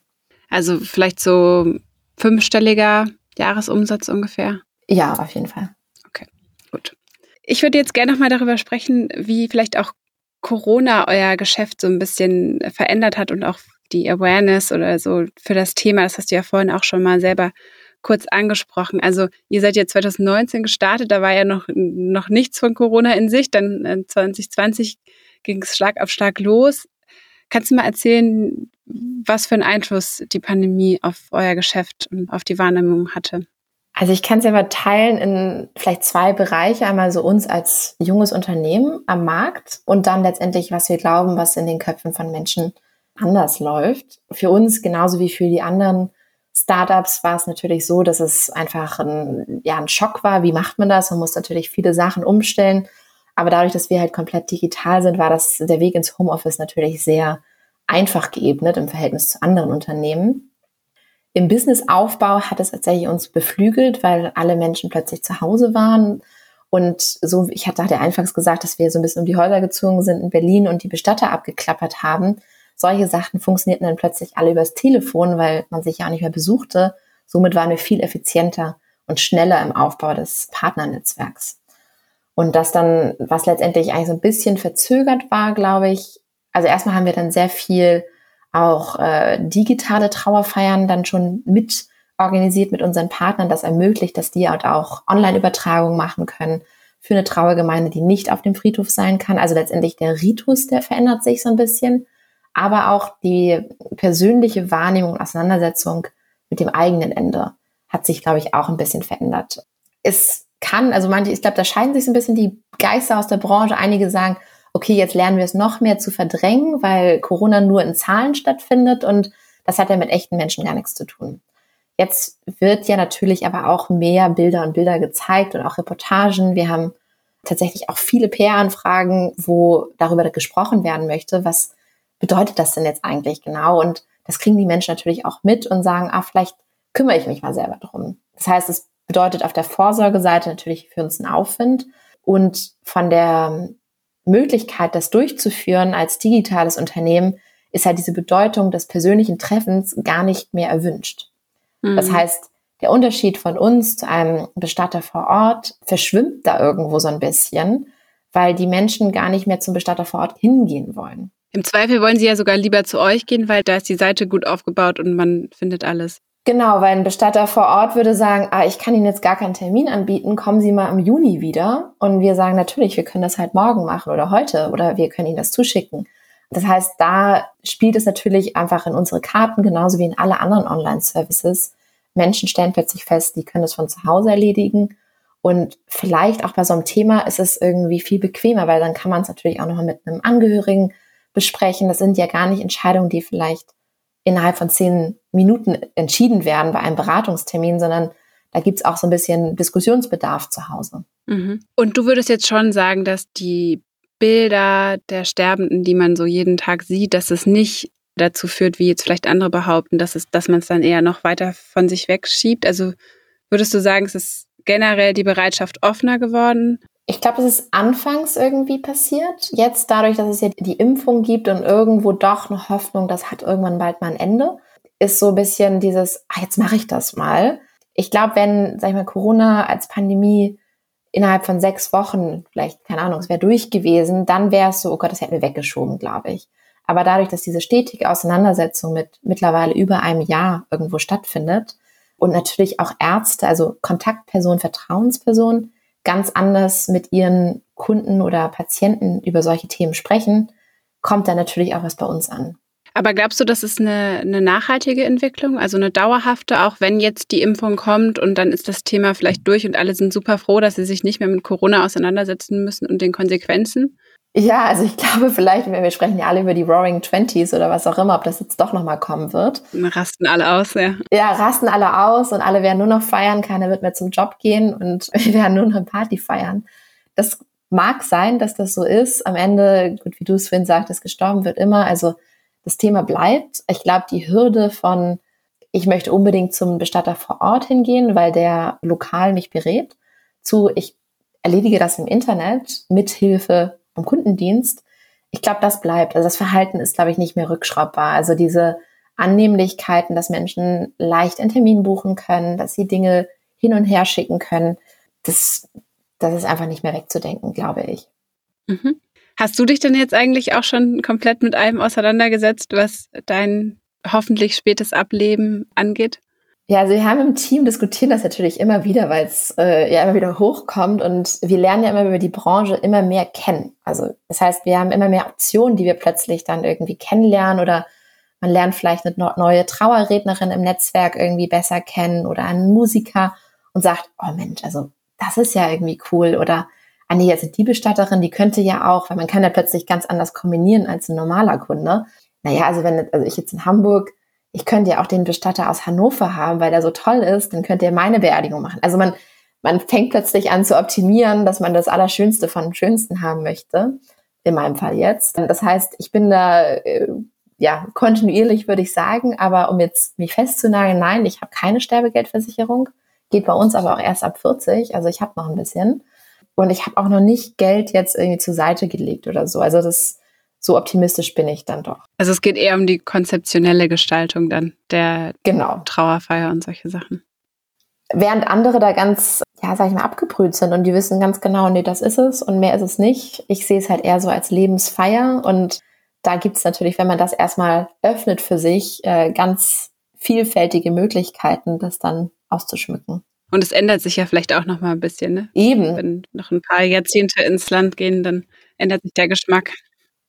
Also vielleicht so fünfstelliger Jahresumsatz ungefähr? Ja, auf jeden Fall. Okay, gut. Ich würde jetzt gerne noch mal darüber sprechen, wie vielleicht auch Corona euer Geschäft so ein bisschen verändert hat und auch die Awareness oder so für das Thema. Das hast du ja vorhin auch schon mal selber kurz angesprochen. Also ihr seid ja 2019 gestartet, da war ja noch, noch nichts von Corona in sich. Dann 2020 ging es Schlag auf Schlag los. Kannst du mal erzählen, was für einen Einfluss die Pandemie auf euer Geschäft und auf die Wahrnehmung hatte? Also ich kann es ja mal teilen in vielleicht zwei Bereiche. Einmal so uns als junges Unternehmen am Markt und dann letztendlich, was wir glauben, was in den Köpfen von Menschen anders läuft. Für uns genauso wie für die anderen Startups war es natürlich so, dass es einfach ein, ja, ein Schock war. Wie macht man das? Man muss natürlich viele Sachen umstellen. Aber dadurch, dass wir halt komplett digital sind, war das der Weg ins Homeoffice natürlich sehr einfach geebnet im Verhältnis zu anderen Unternehmen. Im Businessaufbau hat es tatsächlich uns beflügelt, weil alle Menschen plötzlich zu Hause waren. Und so, ich hatte, hatte anfangs gesagt, dass wir so ein bisschen um die Häuser gezogen sind in Berlin und die Bestatter abgeklappert haben solche Sachen funktionierten dann plötzlich alle übers Telefon, weil man sich ja nicht mehr besuchte. Somit waren wir viel effizienter und schneller im Aufbau des Partnernetzwerks. Und das dann, was letztendlich eigentlich so ein bisschen verzögert war, glaube ich, also erstmal haben wir dann sehr viel auch äh, digitale Trauerfeiern dann schon mit organisiert mit unseren Partnern, das ermöglicht, dass die halt auch Online-Übertragungen machen können für eine Trauergemeinde, die nicht auf dem Friedhof sein kann. Also letztendlich der Ritus, der verändert sich so ein bisschen aber auch die persönliche Wahrnehmung und Auseinandersetzung mit dem eigenen Ende hat sich, glaube ich, auch ein bisschen verändert. Es kann, also manche, ich glaube, da scheiden sich so ein bisschen die Geister aus der Branche. Einige sagen, okay, jetzt lernen wir es noch mehr zu verdrängen, weil Corona nur in Zahlen stattfindet und das hat ja mit echten Menschen gar nichts zu tun. Jetzt wird ja natürlich aber auch mehr Bilder und Bilder gezeigt und auch Reportagen. Wir haben tatsächlich auch viele PR-Anfragen, wo darüber gesprochen werden möchte, was bedeutet das denn jetzt eigentlich genau? Und das kriegen die Menschen natürlich auch mit und sagen, ah, vielleicht kümmere ich mich mal selber drum. Das heißt, es bedeutet auf der Vorsorgeseite natürlich für uns einen Aufwind und von der Möglichkeit, das durchzuführen als digitales Unternehmen, ist halt diese Bedeutung des persönlichen Treffens gar nicht mehr erwünscht. Mhm. Das heißt, der Unterschied von uns zu einem Bestatter vor Ort verschwimmt da irgendwo so ein bisschen, weil die Menschen gar nicht mehr zum Bestatter vor Ort hingehen wollen. Im Zweifel wollen sie ja sogar lieber zu euch gehen, weil da ist die Seite gut aufgebaut und man findet alles. Genau, weil ein Bestatter vor Ort würde sagen, ah, ich kann Ihnen jetzt gar keinen Termin anbieten, kommen Sie mal im Juni wieder. Und wir sagen natürlich, wir können das halt morgen machen oder heute oder wir können Ihnen das zuschicken. Das heißt, da spielt es natürlich einfach in unsere Karten, genauso wie in alle anderen Online-Services. Menschen stellen plötzlich fest, die können es von zu Hause erledigen. Und vielleicht auch bei so einem Thema ist es irgendwie viel bequemer, weil dann kann man es natürlich auch noch mit einem Angehörigen besprechen. Das sind ja gar nicht Entscheidungen, die vielleicht innerhalb von zehn Minuten entschieden werden bei einem Beratungstermin, sondern da gibt es auch so ein bisschen Diskussionsbedarf zu Hause. Mhm. Und du würdest jetzt schon sagen, dass die Bilder der Sterbenden, die man so jeden Tag sieht, dass es nicht dazu führt, wie jetzt vielleicht andere behaupten, dass, es, dass man es dann eher noch weiter von sich wegschiebt? Also würdest du sagen, es ist generell die Bereitschaft offener geworden? Ich glaube, es ist anfangs irgendwie passiert. Jetzt dadurch, dass es ja die Impfung gibt und irgendwo doch eine Hoffnung, das hat irgendwann bald mal ein Ende, ist so ein bisschen dieses, ah, jetzt mache ich das mal. Ich glaube, wenn, sag ich mal, Corona als Pandemie innerhalb von sechs Wochen, vielleicht, keine Ahnung, es wäre durch gewesen, dann wäre es so, oh Gott, das hätten wir weggeschoben, glaube ich. Aber dadurch, dass diese stetige Auseinandersetzung mit mittlerweile über einem Jahr irgendwo stattfindet und natürlich auch Ärzte, also Kontaktpersonen, Vertrauenspersonen, ganz anders mit ihren Kunden oder Patienten über solche Themen sprechen, kommt da natürlich auch was bei uns an. Aber glaubst du, das ist eine, eine nachhaltige Entwicklung, also eine dauerhafte, auch wenn jetzt die Impfung kommt und dann ist das Thema vielleicht durch und alle sind super froh, dass sie sich nicht mehr mit Corona auseinandersetzen müssen und den Konsequenzen? Ja, also ich glaube vielleicht, wir sprechen ja alle über die Roaring Twenties oder was auch immer, ob das jetzt doch nochmal kommen wird. Rasten alle aus, ja. Ja, rasten alle aus und alle werden nur noch feiern, keiner wird mehr zum Job gehen und wir werden nur noch eine Party feiern. Das mag sein, dass das so ist. Am Ende, gut, wie du es vorhin sagtest, gestorben wird immer. Also das Thema bleibt. Ich glaube, die Hürde von, ich möchte unbedingt zum Bestatter vor Ort hingehen, weil der lokal mich berät, zu, ich erledige das im Internet mit Hilfe vom Kundendienst. Ich glaube, das bleibt. Also das Verhalten ist, glaube ich, nicht mehr rückschraubbar. Also diese Annehmlichkeiten, dass Menschen leicht einen Termin buchen können, dass sie Dinge hin und her schicken können, das, das ist einfach nicht mehr wegzudenken, glaube ich. Mhm. Hast du dich denn jetzt eigentlich auch schon komplett mit allem auseinandergesetzt, was dein hoffentlich spätes Ableben angeht? Ja, also wir haben im Team diskutieren das natürlich immer wieder, weil es äh, ja immer wieder hochkommt und wir lernen ja immer über die Branche immer mehr kennen. Also das heißt, wir haben immer mehr Optionen, die wir plötzlich dann irgendwie kennenlernen oder man lernt vielleicht eine neue Trauerrednerin im Netzwerk irgendwie besser kennen oder einen Musiker und sagt, oh Mensch, also das ist ja irgendwie cool oder ah nee, jetzt die Bestatterin, die könnte ja auch, weil man kann ja plötzlich ganz anders kombinieren als ein normaler Kunde. Naja, also wenn also ich jetzt in Hamburg, ich könnte ja auch den Bestatter aus Hannover haben, weil der so toll ist, dann könnt ihr meine Beerdigung machen. Also man, man fängt plötzlich an zu optimieren, dass man das Allerschönste von Schönsten haben möchte. In meinem Fall jetzt. Das heißt, ich bin da äh, ja kontinuierlich, würde ich sagen, aber um jetzt mich festzunageln, nein, ich habe keine Sterbegeldversicherung. Geht bei uns aber auch erst ab 40, also ich habe noch ein bisschen. Und ich habe auch noch nicht Geld jetzt irgendwie zur Seite gelegt oder so. Also das so optimistisch bin ich dann doch. Also es geht eher um die konzeptionelle Gestaltung dann der genau. Trauerfeier und solche Sachen. Während andere da ganz, ja, sag ich mal, abgebrüht sind und die wissen ganz genau, nee, das ist es und mehr ist es nicht. Ich sehe es halt eher so als Lebensfeier und da gibt es natürlich, wenn man das erstmal öffnet für sich, äh, ganz vielfältige Möglichkeiten, das dann auszuschmücken. Und es ändert sich ja vielleicht auch noch mal ein bisschen, ne? Eben. Wenn noch ein paar Jahrzehnte ins Land gehen, dann ändert sich der Geschmack.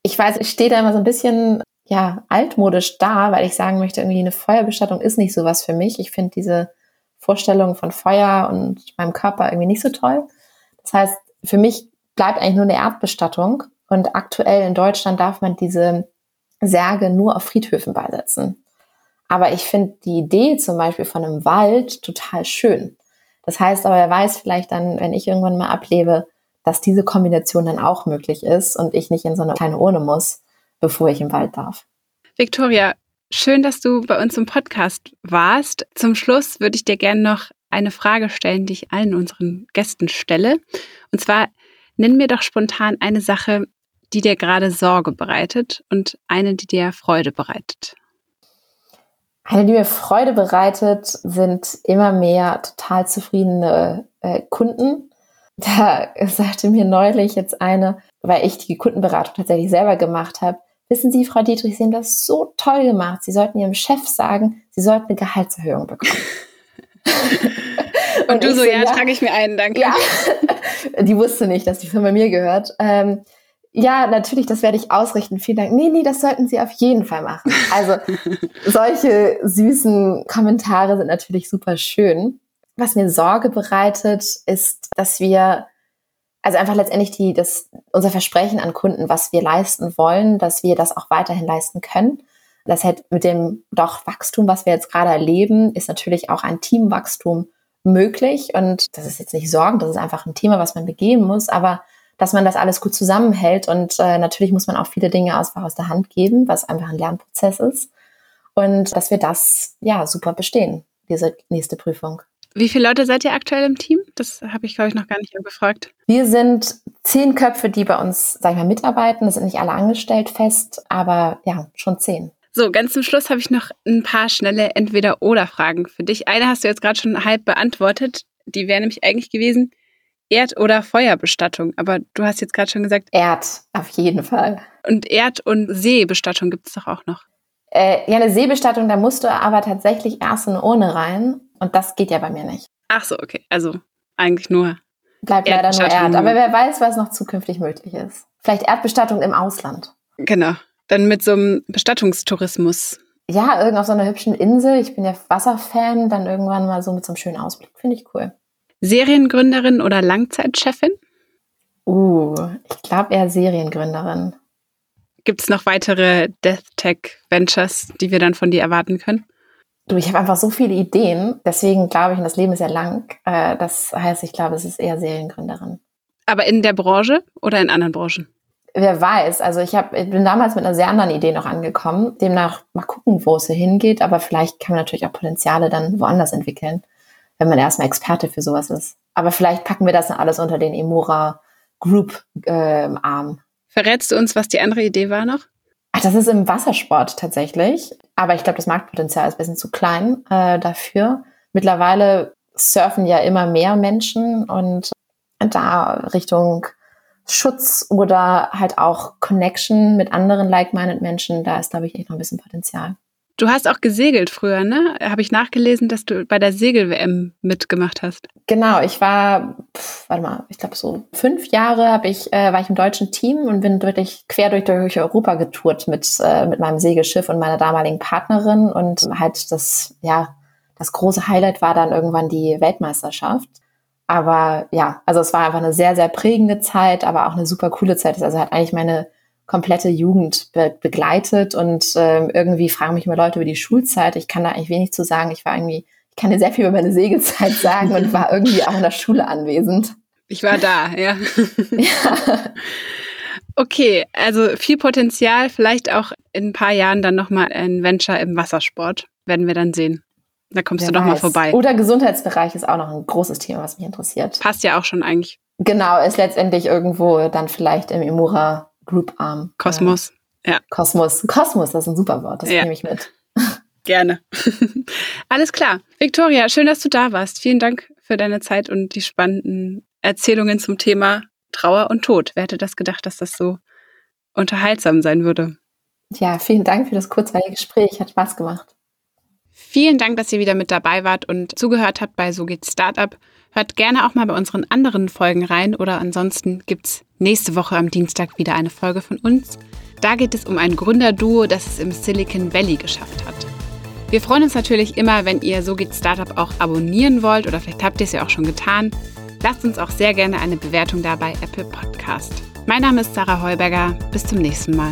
Ich weiß, ich stehe da immer so ein bisschen ja, altmodisch da, weil ich sagen möchte, irgendwie eine Feuerbestattung ist nicht so was für mich. Ich finde diese Vorstellung von Feuer und meinem Körper irgendwie nicht so toll. Das heißt, für mich bleibt eigentlich nur eine Erdbestattung. Und aktuell in Deutschland darf man diese Särge nur auf Friedhöfen beisetzen. Aber ich finde die Idee zum Beispiel von einem Wald total schön. Das heißt aber, er weiß vielleicht dann, wenn ich irgendwann mal ablebe, dass diese Kombination dann auch möglich ist und ich nicht in so eine kleine Urne muss, bevor ich im Wald darf. Victoria, schön, dass du bei uns im Podcast warst. Zum Schluss würde ich dir gerne noch eine Frage stellen, die ich allen unseren Gästen stelle. Und zwar, nenn mir doch spontan eine Sache, die dir gerade Sorge bereitet und eine, die dir Freude bereitet. Eine, die mir Freude bereitet, sind immer mehr total zufriedene äh, Kunden. Da sagte mir neulich jetzt eine, weil ich die Kundenberatung tatsächlich selber gemacht habe, wissen Sie, Frau Dietrich, Sie haben das so toll gemacht. Sie sollten Ihrem Chef sagen, Sie sollten eine Gehaltserhöhung bekommen. Und, Und du so, ja, ja trage ich mir ein, danke. Ja, die wusste nicht, dass die Firma mir gehört. Ähm, ja, natürlich, das werde ich ausrichten. Vielen Dank. Nee, nee, das sollten Sie auf jeden Fall machen. Also solche süßen Kommentare sind natürlich super schön. Was mir Sorge bereitet, ist, dass wir also einfach letztendlich die, das, unser Versprechen an Kunden, was wir leisten wollen, dass wir das auch weiterhin leisten können. Das heißt, mit dem doch Wachstum, was wir jetzt gerade erleben, ist natürlich auch ein Teamwachstum möglich. Und das ist jetzt nicht Sorgen, das ist einfach ein Thema, was man begehen muss. Aber dass man das alles gut zusammenhält. Und äh, natürlich muss man auch viele Dinge einfach aus der Hand geben, was einfach ein Lernprozess ist. Und dass wir das ja super bestehen, diese nächste Prüfung. Wie viele Leute seid ihr aktuell im Team? Das habe ich, glaube ich, noch gar nicht gefragt. Wir sind zehn Köpfe, die bei uns, sag ich mal, mitarbeiten. Das sind nicht alle angestellt fest, aber ja, schon zehn. So, ganz zum Schluss habe ich noch ein paar schnelle Entweder-Oder-Fragen für dich. Eine hast du jetzt gerade schon halb beantwortet. Die wäre nämlich eigentlich gewesen, Erd- oder Feuerbestattung. Aber du hast jetzt gerade schon gesagt. Erd, auf jeden Fall. Und Erd- und Seebestattung gibt es doch auch noch. Äh, ja, eine Seebestattung, da musst du aber tatsächlich erst in eine Urne rein. Und das geht ja bei mir nicht. Ach so, okay. Also eigentlich nur bleibt leider nur Erd. Aber wer weiß, was noch zukünftig möglich ist. Vielleicht Erdbestattung im Ausland. Genau. Dann mit so einem Bestattungstourismus. Ja, irgend auf so einer hübschen Insel. Ich bin ja Wasserfan. Dann irgendwann mal so mit so einem schönen Ausblick. Finde ich cool. Seriengründerin oder Langzeitchefin? Uh, ich glaube eher Seriengründerin. Gibt es noch weitere Death Tech Ventures, die wir dann von dir erwarten können? Du, ich habe einfach so viele Ideen. Deswegen glaube ich, und das Leben ist ja lang. Äh, das heißt, ich glaube, es ist eher Seriengründerin. Aber in der Branche oder in anderen Branchen? Wer weiß. Also ich, hab, ich bin damals mit einer sehr anderen Idee noch angekommen. Demnach mal gucken, wo es hingeht. Aber vielleicht kann man natürlich auch Potenziale dann woanders entwickeln, wenn man erstmal Experte für sowas ist. Aber vielleicht packen wir das dann alles unter den Emora Group äh, Arm. Verrätst du uns, was die andere Idee war noch? Ach, das ist im Wassersport tatsächlich. Aber ich glaube, das Marktpotenzial ist ein bisschen zu klein äh, dafür. Mittlerweile surfen ja immer mehr Menschen und da Richtung Schutz oder halt auch Connection mit anderen like-minded Menschen, da ist, glaube ich, echt noch ein bisschen Potenzial. Du hast auch gesegelt früher, ne? Habe ich nachgelesen, dass du bei der Segel-WM mitgemacht hast. Genau, ich war, pf, warte mal, ich glaube so fünf Jahre habe ich, äh, war ich im deutschen Team und bin wirklich quer durch, durch Europa getourt mit, äh, mit meinem Segelschiff und meiner damaligen Partnerin und halt das, ja, das große Highlight war dann irgendwann die Weltmeisterschaft. Aber ja, also es war einfach eine sehr, sehr prägende Zeit, aber auch eine super coole Zeit. Also hat eigentlich meine komplette Jugend be begleitet und ähm, irgendwie fragen mich immer Leute über die Schulzeit. Ich kann da eigentlich wenig zu sagen. Ich war irgendwie, ich kann dir sehr viel über meine Segelzeit sagen und war irgendwie auch in der Schule anwesend. Ich war da, ja. ja. Okay, also viel Potenzial, vielleicht auch in ein paar Jahren dann nochmal ein Venture im Wassersport. Werden wir dann sehen. Da kommst Wer du doch mal vorbei. Oder Gesundheitsbereich ist auch noch ein großes Thema, was mich interessiert. Passt ja auch schon eigentlich. Genau, ist letztendlich irgendwo dann vielleicht im Imura Group Arm. Kosmos. Äh, ja. Kosmos. Kosmos, das ist ein super Wort. Das ja. nehme ich mit. Gerne. Alles klar. Victoria, schön, dass du da warst. Vielen Dank für deine Zeit und die spannenden Erzählungen zum Thema Trauer und Tod. Wer hätte das gedacht, dass das so unterhaltsam sein würde? Ja, vielen Dank für das kurzweilige Gespräch. Hat Spaß gemacht. Vielen Dank, dass ihr wieder mit dabei wart und zugehört habt bei So geht's Startup. Hört gerne auch mal bei unseren anderen Folgen rein oder ansonsten gibt es nächste Woche am Dienstag wieder eine Folge von uns. Da geht es um ein Gründerduo, das es im Silicon Valley geschafft hat. Wir freuen uns natürlich immer, wenn ihr So geht Startup auch abonnieren wollt oder vielleicht habt ihr es ja auch schon getan. Lasst uns auch sehr gerne eine Bewertung da bei Apple Podcast. Mein Name ist Sarah Heuberger. Bis zum nächsten Mal.